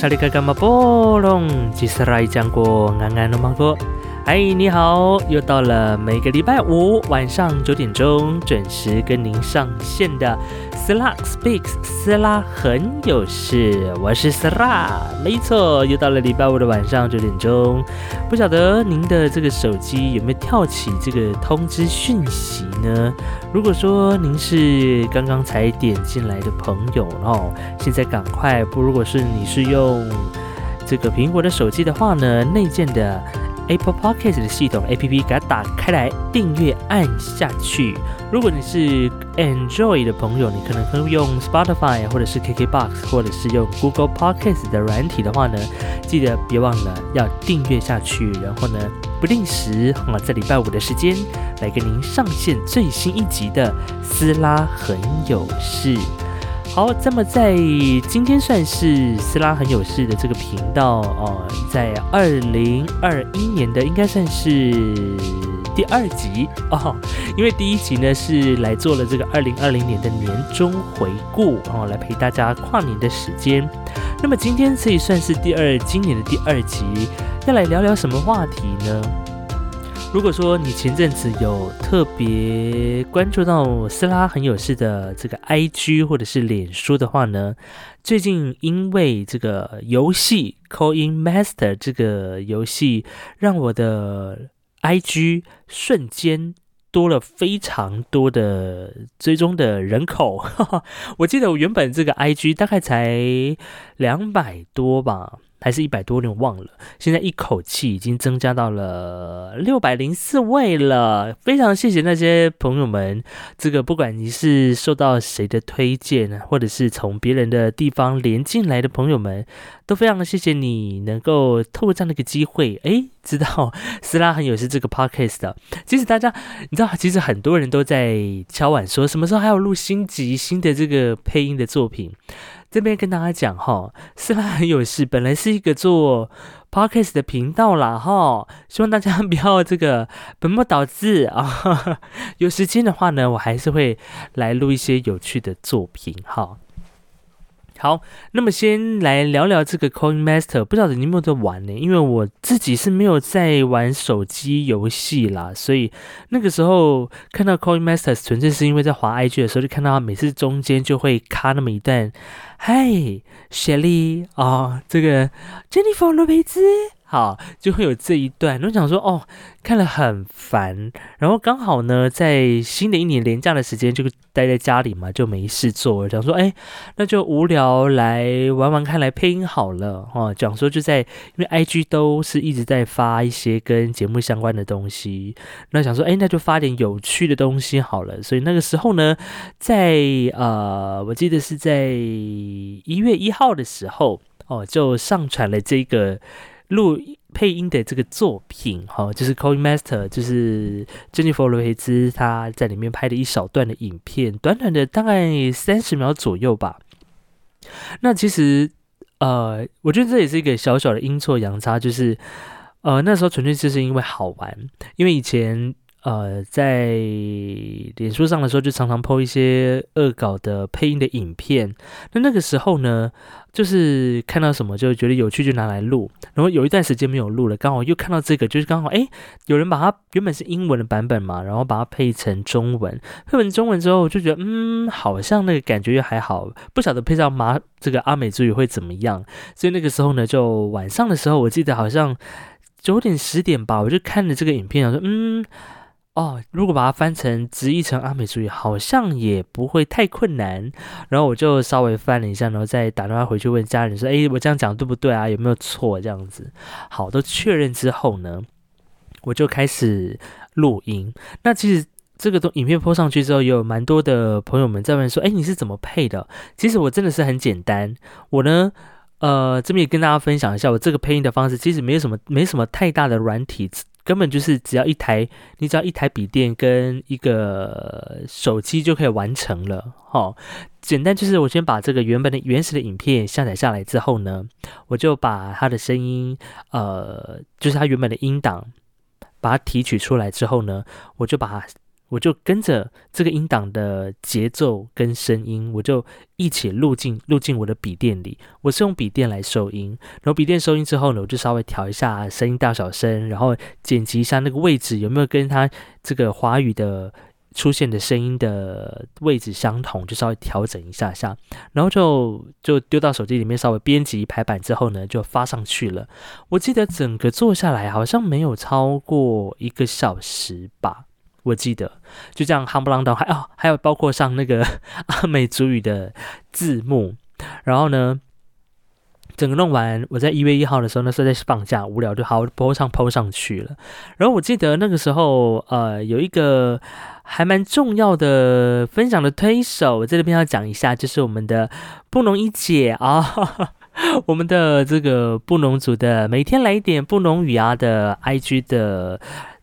哎吼，萨利卡干嘛波嗨，你好，又到了每个礼拜五晚上九点钟准时跟您上线的 s l a Speaks，斯拉很有事，我是斯拉，没错，又到了礼拜五的晚上九点钟。不晓得您的这个手机有没有跳起这个通知讯息呢？如果说您是刚刚才点进来的朋友哦，现在赶快不，如果是你是用这个苹果的手机的话呢，内建的。Apple Podcast 的系统 A P P 给它打开来，订阅按下去。如果你是 Android 的朋友，你可能会用 Spotify 或者是 KK Box，或者是用 Google Podcast 的软体的话呢，记得别忘了要订阅下去。然后呢，不定时啊，在礼拜五的时间来跟您上线最新一集的撕拉很有事。好，这么在今天算是斯拉很有事的这个频道哦，在二零二一年的应该算是第二集哦，因为第一集呢是来做了这个二零二零年的年终回顾哦，来陪大家跨年的时间。那么今天可以算是第二今年的第二集，要来聊聊什么话题呢？如果说你前阵子有特别关注到斯拉很有事的这个 IG 或者是脸书的话呢，最近因为这个游戏 Coin Master 这个游戏，让我的 IG 瞬间多了非常多的追踪的人口。我记得我原本这个 IG 大概才两百多吧。还是一百多，有点忘了。现在一口气已经增加到了六百零四位了，非常谢谢那些朋友们。这个不管你是受到谁的推荐呢，或者是从别人的地方连进来的朋友们，都非常的谢谢你能够透过这样的一个机会，哎，知道 斯拉很有是这个 podcast 的。其实大家你知道，其实很多人都在敲碗说，什么时候还有录新集新的这个配音的作品。这边跟大家讲哈，斯拉很有事，本来是一个做 podcast 的频道啦哈，希望大家不要这个 本末倒置啊。有时间的话呢，我还是会来录一些有趣的作品哈。好，那么先来聊聊这个 Coin Master，不知道你有没有在玩呢？因为我自己是没有在玩手机游戏啦，所以那个时候看到 Coin Master，纯粹是因为在滑 IG 的时候就看到他每次中间就会卡那么一段，嗨，雪莉啊，这个 Jennifer 罗培兹。好，就会有这一段。我想说，哦，看了很烦。然后刚好呢，在新的一年连假的时间，就待在家里嘛，就没事做。想说，哎，那就无聊来玩玩看，来配音好了。哦，讲说就在，因为 I G 都是一直在发一些跟节目相关的东西。那想说，哎，那就发点有趣的东西好了。所以那个时候呢，在呃，我记得是在一月一号的时候，哦，就上传了这个。录配音的这个作品，哈，就是 Coin Master，就是 Jennifer 罗培兹他在里面拍的一小段的影片，短短的大概三十秒左右吧。那其实，呃，我觉得这也是一个小小的阴错阳差，就是，呃，那时候纯粹就是因为好玩，因为以前。呃，在脸书上的时候，就常常 po 一些恶搞的配音的影片。那那个时候呢，就是看到什么就觉得有趣，就拿来录。然后有一段时间没有录了，刚好又看到这个，就是刚好哎，有人把它原本是英文的版本嘛，然后把它配成中文。配成中文之后，我就觉得嗯，好像那个感觉又还好，不晓得配上马这个阿美族语会怎么样。所以那个时候呢，就晚上的时候，我记得好像九点十点吧，我就看着这个影片，我说嗯。哦，如果把它翻成直译成阿美族语，好像也不会太困难。然后我就稍微翻了一下，然后再打电话回去问家人说：“哎，我这样讲对不对啊？有没有错？”这样子，好，都确认之后呢，我就开始录音。那其实这个东影片播上去之后，有蛮多的朋友们在问说：“哎，你是怎么配的？”其实我真的是很简单，我呢，呃，这边也跟大家分享一下，我这个配音的方式其实没有什么，没什么太大的软体。根本就是只要一台，你只要一台笔电跟一个手机就可以完成了。哈，简单就是我先把这个原本的原始的影片下载下来之后呢，我就把它的声音，呃，就是它原本的音档，把它提取出来之后呢，我就把我就跟着这个音档的节奏跟声音，我就一起录进录进我的笔电里。我是用笔电来收音，然后笔电收音之后呢，我就稍微调一下声音大小声，然后剪辑一下那个位置有没有跟它这个华语的。出现的声音的位置相同，就稍微调整一下下，然后就就丢到手机里面，稍微编辑排版之后呢，就发上去了。我记得整个做下来好像没有超过一个小时吧，我记得就这样夯不啷当，还哦还有包括上那个 阿美族语的字幕，然后呢。整个弄完，我在一月一号的时候，那时候在放假，无聊就好播上抛上去了。然后我记得那个时候，呃，有一个还蛮重要的分享的推手，我在这边要讲一下，就是我们的布农一姐啊，我们的这个布农族的每天来一点布农语啊的 IG 的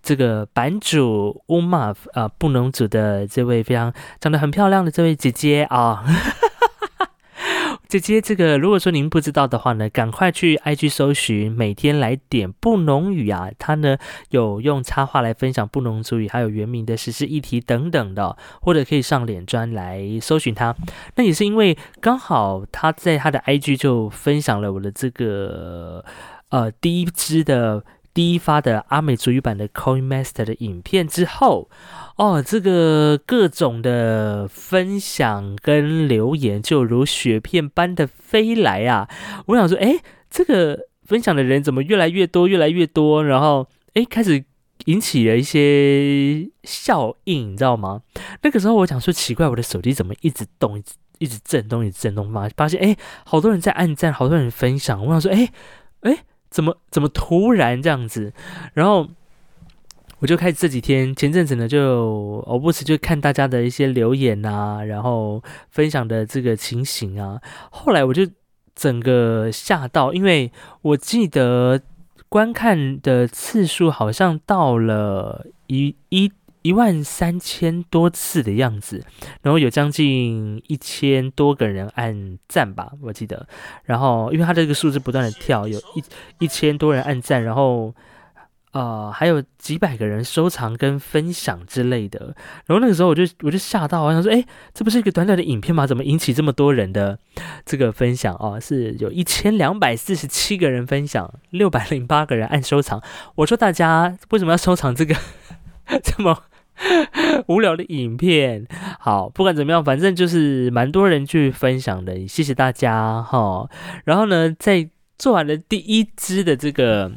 这个版主乌玛啊，布农族的这位非常长得很漂亮的这位姐姐啊。姐姐，这个如果说您不知道的话呢，赶快去 IG 搜寻，每天来点布农语啊，他呢有用插画来分享布农族语，还有原名的实施议题等等的，或者可以上脸专来搜寻他。那也是因为刚好他在他的 IG 就分享了我的这个呃第一支的。第一发的阿美族语版的 Coin Master 的影片之后，哦，这个各种的分享跟留言就如雪片般的飞来啊！我想说，哎，这个分享的人怎么越来越多，越来越多？然后，哎，开始引起了一些效应，你知道吗？那个时候我想说，奇怪，我的手机怎么一直动，一直一直震动，一直震动发发现，哎，好多人在按赞，好多人分享。我想说，哎，哎。怎么怎么突然这样子？然后我就开始这几天前阵子呢，就偶不时就看大家的一些留言啊，然后分享的这个情形啊。后来我就整个吓到，因为我记得观看的次数好像到了一一。一万三千多次的样子，然后有将近一千多个人按赞吧，我记得。然后因为他这个数字不断的跳，有一一千多人按赞，然后呃还有几百个人收藏跟分享之类的。然后那个时候我就我就吓到，我想说，哎，这不是一个短短的影片吗？怎么引起这么多人的这个分享啊？是有一千两百四十七个人分享，六百零八个人按收藏。我说大家为什么要收藏这个 这么？无聊的影片，好，不管怎么样，反正就是蛮多人去分享的，谢谢大家哈。然后呢，在做完了第一支的这个。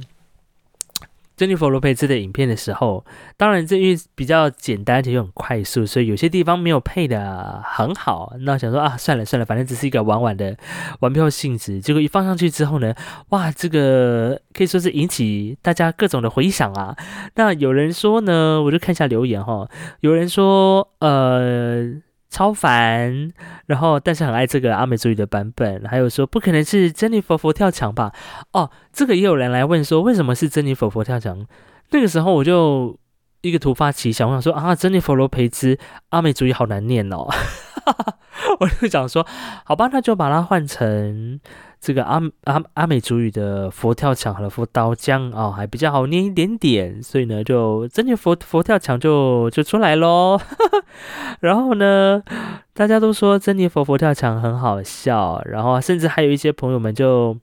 珍妮佛罗佩兹的影片的时候，当然这因为比较简单而且又很快速，所以有些地方没有配的很好。那想说啊，算了算了，反正只是一个玩玩的玩票性质。结果一放上去之后呢，哇，这个可以说是引起大家各种的回响啊。那有人说呢，我就看一下留言哈，有人说呃。超凡，然后但是很爱这个阿美族语的版本，还有说不可能是珍妮佛佛跳墙吧？哦，这个也有人来问说为什么是珍妮佛佛跳墙？那个时候我就一个突发奇想，我想说啊，珍妮佛罗培兹阿美族语好难念哦，我就想说好吧，那就把它换成。这个阿阿阿美族语的佛跳墙和佛刀浆啊，还比较好捏一点点，所以呢，就真的佛佛跳墙就就出来喽。然后呢，大家都说珍妮佛佛跳墙很好笑，然后甚至还有一些朋友们就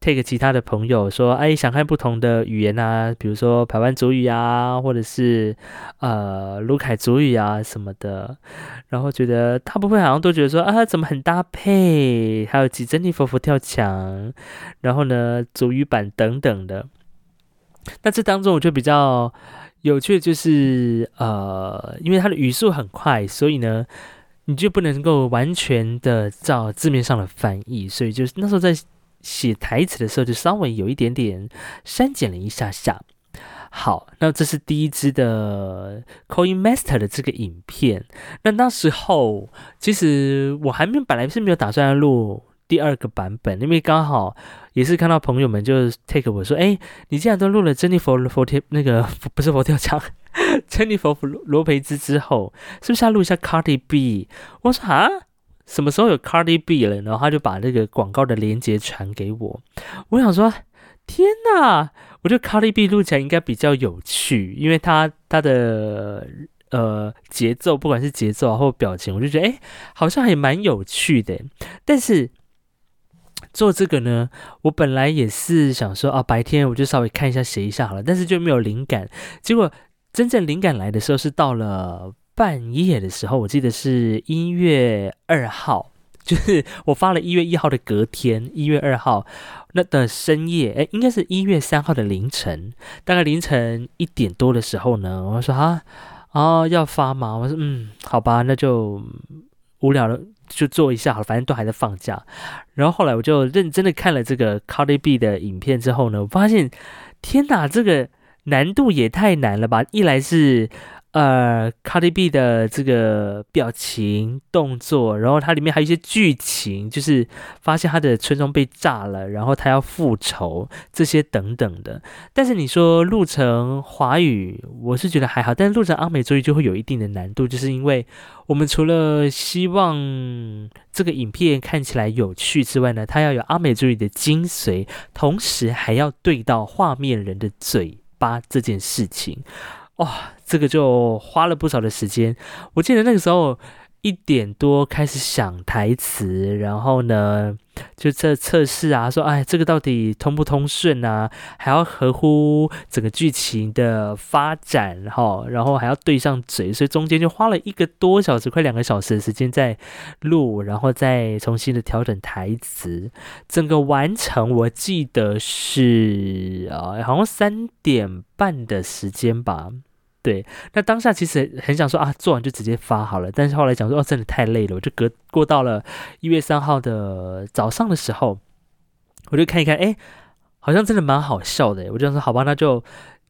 take 其他的朋友说，哎，想看不同的语言啊，比如说台湾族语啊，或者是呃卢凯族语啊什么的，然后觉得大部分好像都觉得说啊，怎么很搭配，还有几珍妮佛佛跳墙，然后呢足语版等等的。那这当中我就比较。有趣的就是，呃，因为它的语速很快，所以呢，你就不能够完全的照字面上的翻译，所以就是那时候在写台词的时候，就稍微有一点点删减了一下下。好，那这是第一支的 Coin Master 的这个影片。那那时候其实我还没本来是没有打算要录。第二个版本，因为刚好也是看到朋友们就 take 我说，哎，你既然都录了 Jennifer 佛跳那个不是佛跳墙，，Jennifer 罗培兹之后，是不是要录一下 Cardi B？我说啊，什么时候有 Cardi B 了？然后他就把那个广告的链接传给我。我想说，天哪！我觉得 Cardi B 录起来应该比较有趣，因为他他的。呃节奏，不管是节奏啊或表情，我就觉得哎，好像还蛮有趣的。但是做这个呢，我本来也是想说啊，白天我就稍微看一下写一下好了，但是就没有灵感。结果真正灵感来的时候是到了半夜的时候，我记得是一月二号。就是我发了一月一号的隔天，一月二号那的深夜，哎，应该是一月三号的凌晨，大概凌晨一点多的时候呢，我说啊，哦，要发吗？我说嗯，好吧，那就无聊了就做一下好了，反正都还在放假。然后后来我就认真的看了这个 Cardi B 的影片之后呢，我发现天哪，这个难度也太难了吧！一来是。呃，Cardi B 的这个表情动作，然后它里面还有一些剧情，就是发现他的村庄被炸了，然后他要复仇这些等等的。但是你说录成华语，我是觉得还好，但是录成阿美族语就会有一定的难度，就是因为我们除了希望这个影片看起来有趣之外呢，它要有阿美族语的精髓，同时还要对到画面人的嘴巴这件事情。哇，这个就花了不少的时间。我记得那个时候一点多开始想台词，然后呢就测测试啊，说哎，这个到底通不通顺啊？还要合乎整个剧情的发展哈，然后还要对上嘴，所以中间就花了一个多小时，快两个小时的时间在录，然后再重新的调整台词。整个完成我记得是啊，好像三点半的时间吧。对，那当下其实很想说啊，做完就直接发好了。但是后来讲说，哦，真的太累了，我就隔过到了一月三号的早上的时候，我就看一看，哎，好像真的蛮好笑的。我就说，好吧，那就。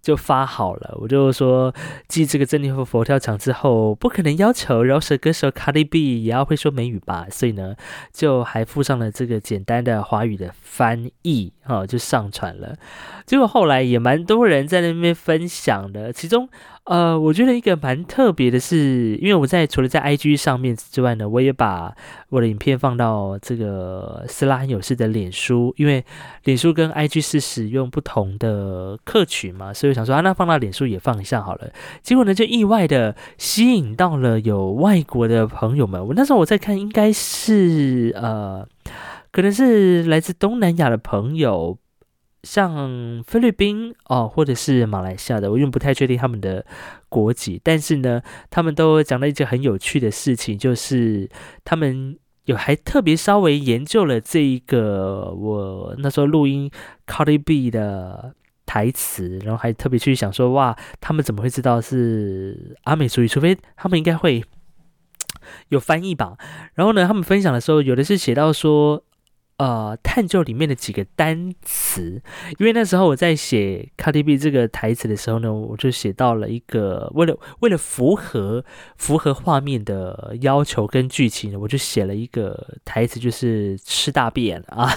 就发好了，我就说继这个珍妮佛佛跳墙之后，不可能要求饶舌歌手卡利 B 也要会说美语吧，所以呢，就还附上了这个简单的华语的翻译，哈，就上传了。结果后来也蛮多人在那边分享的，其中。呃，我觉得一个蛮特别的是，因为我在除了在 IG 上面之外呢，我也把我的影片放到这个斯拉很有事的脸书，因为脸书跟 IG 是使用不同的客群嘛，所以我想说啊，那放到脸书也放一下好了。结果呢，就意外的吸引到了有外国的朋友们。我那时候我在看，应该是呃，可能是来自东南亚的朋友。像菲律宾哦，或者是马来西亚的，我因为不太确定他们的国籍，但是呢，他们都讲了一件很有趣的事情，就是他们有还特别稍微研究了这一个我那时候录音 Cardi B 的台词，然后还特别去想说，哇，他们怎么会知道是阿美族语？除非他们应该会有翻译吧。然后呢，他们分享的时候，有的是写到说。呃，探究里面的几个单词，因为那时候我在写 Cardi B 这个台词的时候呢，我就写到了一个为了为了符合符合画面的要求跟剧情，我就写了一个台词，就是吃大便啊，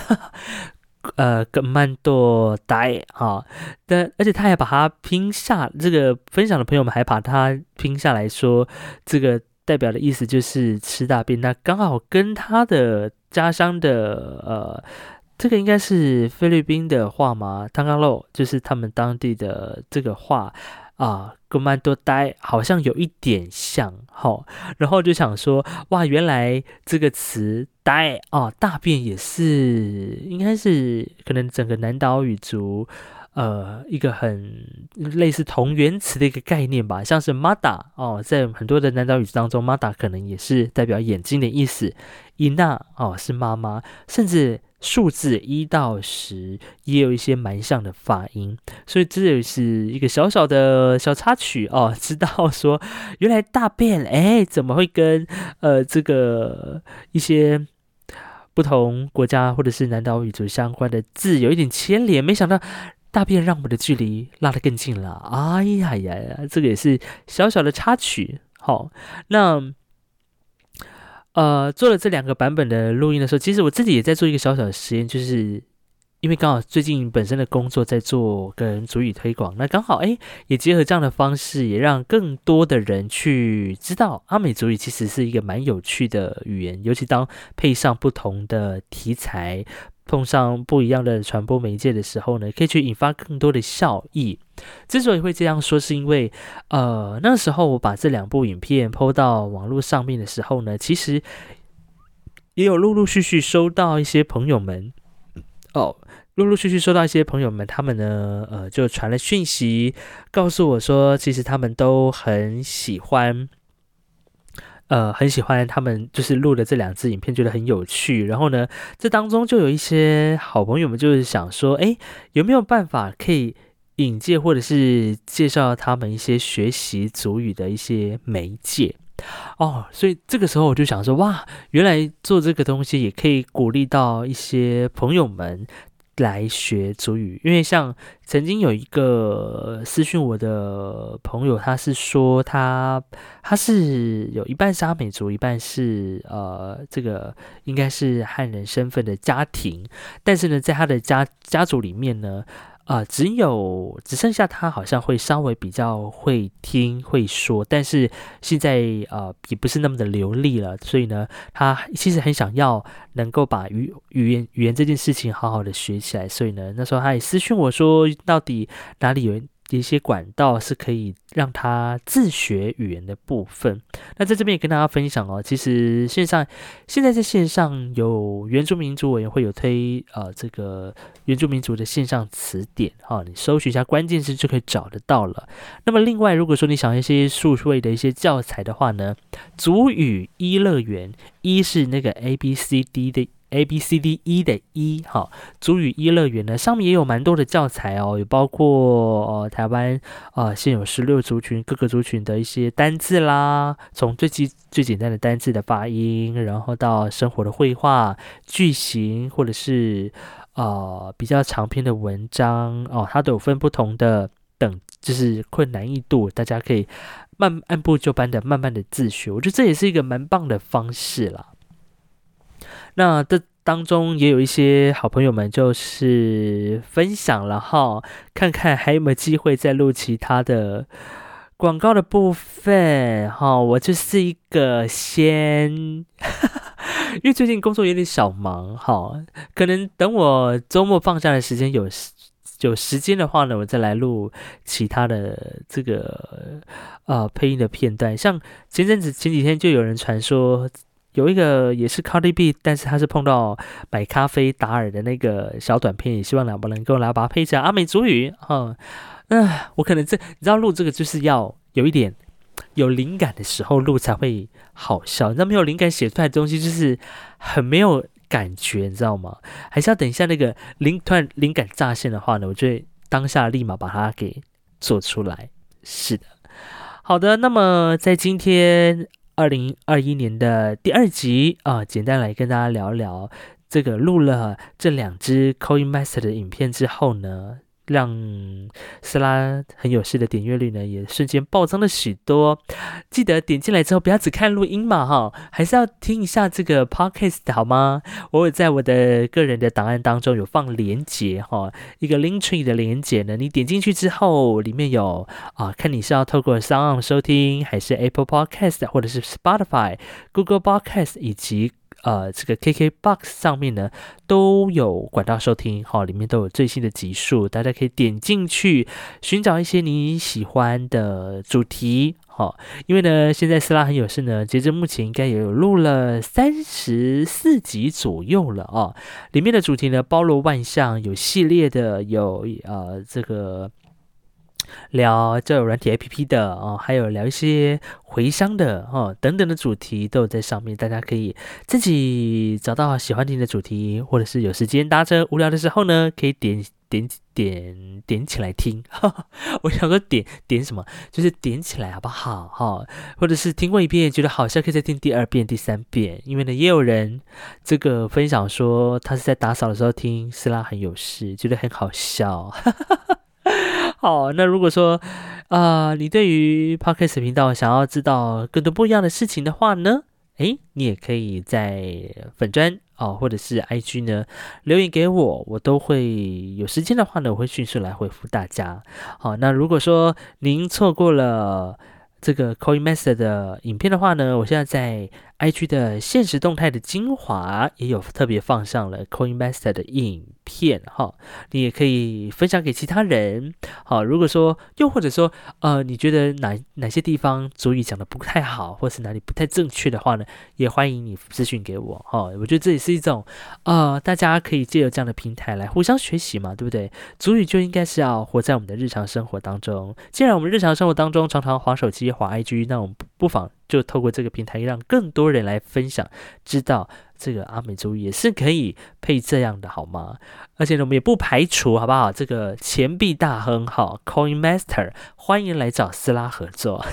呃，跟曼多呆啊，但而且他还把它拼下，这个分享的朋友们还把它拼下来说，这个代表的意思就是吃大便，那刚好跟他的。家乡的呃，这个应该是菲律宾的话吗？汤刚肉就是他们当地的这个话啊，跟曼多呆好像有一点像哈。然后就想说，哇，原来这个词呆啊，大便也是，应该是可能整个南岛语族。呃，一个很类似同源词的一个概念吧，像是 mada 哦，在很多的南岛语当中，mada 可能也是代表眼睛的意思。ina 哦是妈妈，甚至数字一到十也有一些蛮像的发音，所以这也是一个小小的小插曲哦，知道说原来大便哎怎么会跟呃这个一些不同国家或者是南岛语族相关的字有一点牵连，没想到。大便让我们的距离拉得更近了，哎呀呀呀，这个也是小小的插曲。好，那呃，做了这两个版本的录音的时候，其实我自己也在做一个小小的实验，就是因为刚好最近本身的工作在做跟主语推广，那刚好哎，也结合这样的方式，也让更多的人去知道阿美族语其实是一个蛮有趣的语言，尤其当配上不同的题材。碰上不一样的传播媒介的时候呢，可以去引发更多的效益。之所以会这样说，是因为呃那时候我把这两部影片抛到网络上面的时候呢，其实也有陆陆续续收到一些朋友们哦，陆陆续续收到一些朋友们，他们呢呃就传了讯息告诉我说，其实他们都很喜欢。呃，很喜欢他们就是录的这两支影片，觉得很有趣。然后呢，这当中就有一些好朋友们就是想说，哎，有没有办法可以引介或者是介绍他们一些学习祖语的一些媒介？哦，所以这个时候我就想说，哇，原来做这个东西也可以鼓励到一些朋友们。来学主语，因为像曾经有一个私讯我的朋友，他是说他他是有一半是阿美族，一半是呃这个应该是汉人身份的家庭，但是呢，在他的家家族里面呢。啊，只有只剩下他好像会稍微比较会听会说，但是现在啊也不是那么的流利了，所以呢，他其实很想要能够把语语言语言这件事情好好的学起来，所以呢，那时候他也私讯我说，到底哪里有？一些管道是可以让他自学语言的部分。那在这边也跟大家分享哦，其实线上现在在线上有原住民族委员会有推呃这个原住民族的线上词典哈，你搜寻一下关键词就可以找得到了。那么另外，如果说你想一些数位的一些教材的话呢，族语一乐园一是那个 A B C D 的。A B C D E 的一哈，主语一乐园呢，上面也有蛮多的教材哦，有包括呃台湾啊现有十六族群各个族群的一些单字啦，从最基最简单的单字的发音，然后到生活的绘画句型，或者是呃比较长篇的文章哦，它都有分不同的等，就是困难易度，大家可以慢按部就班的慢慢的自学，我觉得这也是一个蛮棒的方式啦。那这当中也有一些好朋友们，就是分享了哈，看看还有没有机会再录其他的广告的部分哈。我就是一个先，因为最近工作有点小忙哈，可能等我周末放假的时间有有时间的话呢，我再来录其他的这个呃配音的片段。像前阵子前几天就有人传说。有一个也是 Cardi B，但是他是碰到买咖啡达尔的那个小短片，也希望两个能够来把它配上阿美族语哈。嗯，我可能这你知道录这个就是要有一点有灵感的时候录才会好笑，你知道没有灵感写出来的东西就是很没有感觉，你知道吗？还是要等一下那个灵突然灵感乍现的话呢，我就会当下立马把它给做出来。是的，好的，那么在今天。二零二一年的第二集啊，简单来跟大家聊聊这个录了这两支 Coin Master 的影片之后呢。让斯拉很有事的点阅率呢，也瞬间暴增了许多。记得点进来之后，不要只看录音嘛，哈，还是要听一下这个 podcast 好吗？我有在我的个人的档案当中有放连接，哈，一个 link tree 的连接呢，你点进去之后，里面有啊，看你是要透过 Sound 收听，还是 Apple Podcast 或者是 Spotify、Google Podcast 以及。呃，这个 KKBOX 上面呢都有管道收听，哈，里面都有最新的集数，大家可以点进去寻找一些你喜欢的主题，哈，因为呢，现在斯拉很有事呢，截至目前应该也有录了三十四集左右了啊，里面的主题呢包罗万象，有系列的，有呃这个。聊交友软体 A P P 的哦，还有聊一些回乡的哦等等的主题都有在上面，大家可以自己找到喜欢听的主题，或者是有时间搭车无聊的时候呢，可以点点点点起来听。我想说点点什么，就是点起来好不好？哈，或者是听过一遍觉得好笑，可以再听第二遍、第三遍。因为呢，也有人这个分享说，他是在打扫的时候听，斯拉很有事，觉得很好笑。好，那如果说，啊，你对于 Podcast 频道想要知道更多不一样的事情的话呢，诶，你也可以在粉砖哦，或者是 IG 呢留言给我，我都会有时间的话呢，我会迅速来回复大家。好，那如果说您错过了这个 Coin Master 的影片的话呢，我现在在 IG 的现实动态的精华也有特别放上了 Coinmaster 的影片哈，你也可以分享给其他人。好，如果说又或者说呃，你觉得哪哪些地方主语讲的不太好，或是哪里不太正确的话呢，也欢迎你咨询给我哈。我觉得这也是一种呃，大家可以借由这样的平台来互相学习嘛，对不对？主语就应该是要活在我们的日常生活当中。既然我们日常生活当中常常滑手机、滑 IG，那我们不妨。就透过这个平台，让更多人来分享，知道这个阿美族语也是可以配这样的，好吗？而且呢，我们也不排除，好不好？这个钱币大亨哈，Coin Master，欢迎来找斯拉合作，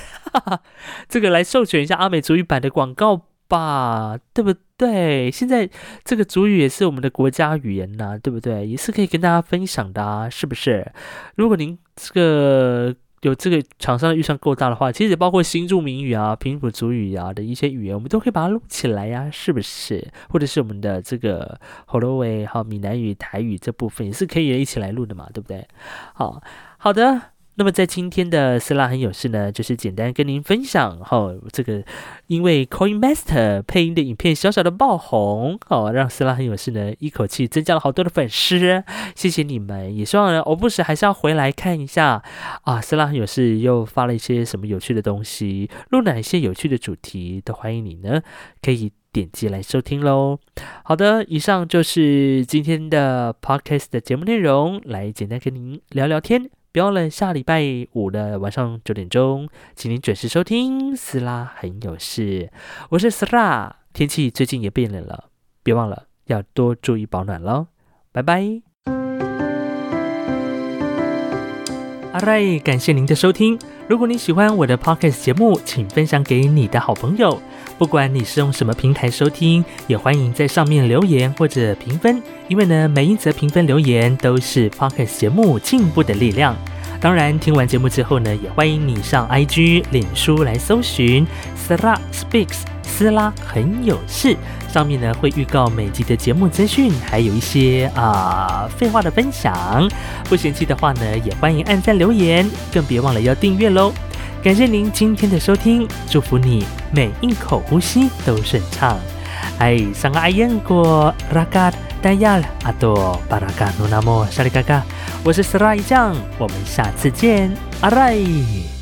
这个来授权一下阿美族语版的广告吧，对不对？现在这个族语也是我们的国家语言呐，对不对？也是可以跟大家分享的啊，是不是？如果您这个。有这个厂商的预算够大的话，其实包括新著名语啊、平埔族语啊的一些语言，我们都可以把它录起来呀，是不是？或者是我们的这个喉咙维还有闽南语、台语这部分也是可以一起来录的嘛，对不对？好好的。那么在今天的斯拉很有事呢，就是简单跟您分享哈，这个因为 Coin Master 配音的影片小小的爆红哦，让斯拉很有事呢一口气增加了好多的粉丝，谢谢你们，也希望呢我不时还是要回来看一下啊，斯拉很有事又发了一些什么有趣的东西，录哪一些有趣的主题，都欢迎你呢可以点击来收听喽。好的，以上就是今天的 Podcast 的节目内容，来简单跟您聊聊天。别忘了下礼拜五的晚上九点钟，请您准时收听。斯拉很有事，我是斯拉。天气最近也变冷了，别忘了要多注意保暖喽。拜拜。阿瑞，感谢您的收听。如果你喜欢我的 podcast 节目，请分享给你的好朋友。不管你是用什么平台收听，也欢迎在上面留言或者评分，因为呢，每一则评分留言都是 Podcast 节目进步的力量。当然，听完节目之后呢，也欢迎你上 IG、脸书来搜寻 Sla Speaks，斯拉很有事，上面呢会预告每集的节目资讯，还有一些啊废话的分享。不嫌弃的话呢，也欢迎按赞留言，更别忘了要订阅喽。感谢您今天的收听，祝福你每一口呼吸都顺畅。哎，三个阿燕过拉嘎达亚阿多巴拉嘎努那莫沙里嘎嘎，我是斯拉一酱，我们下次见，阿来。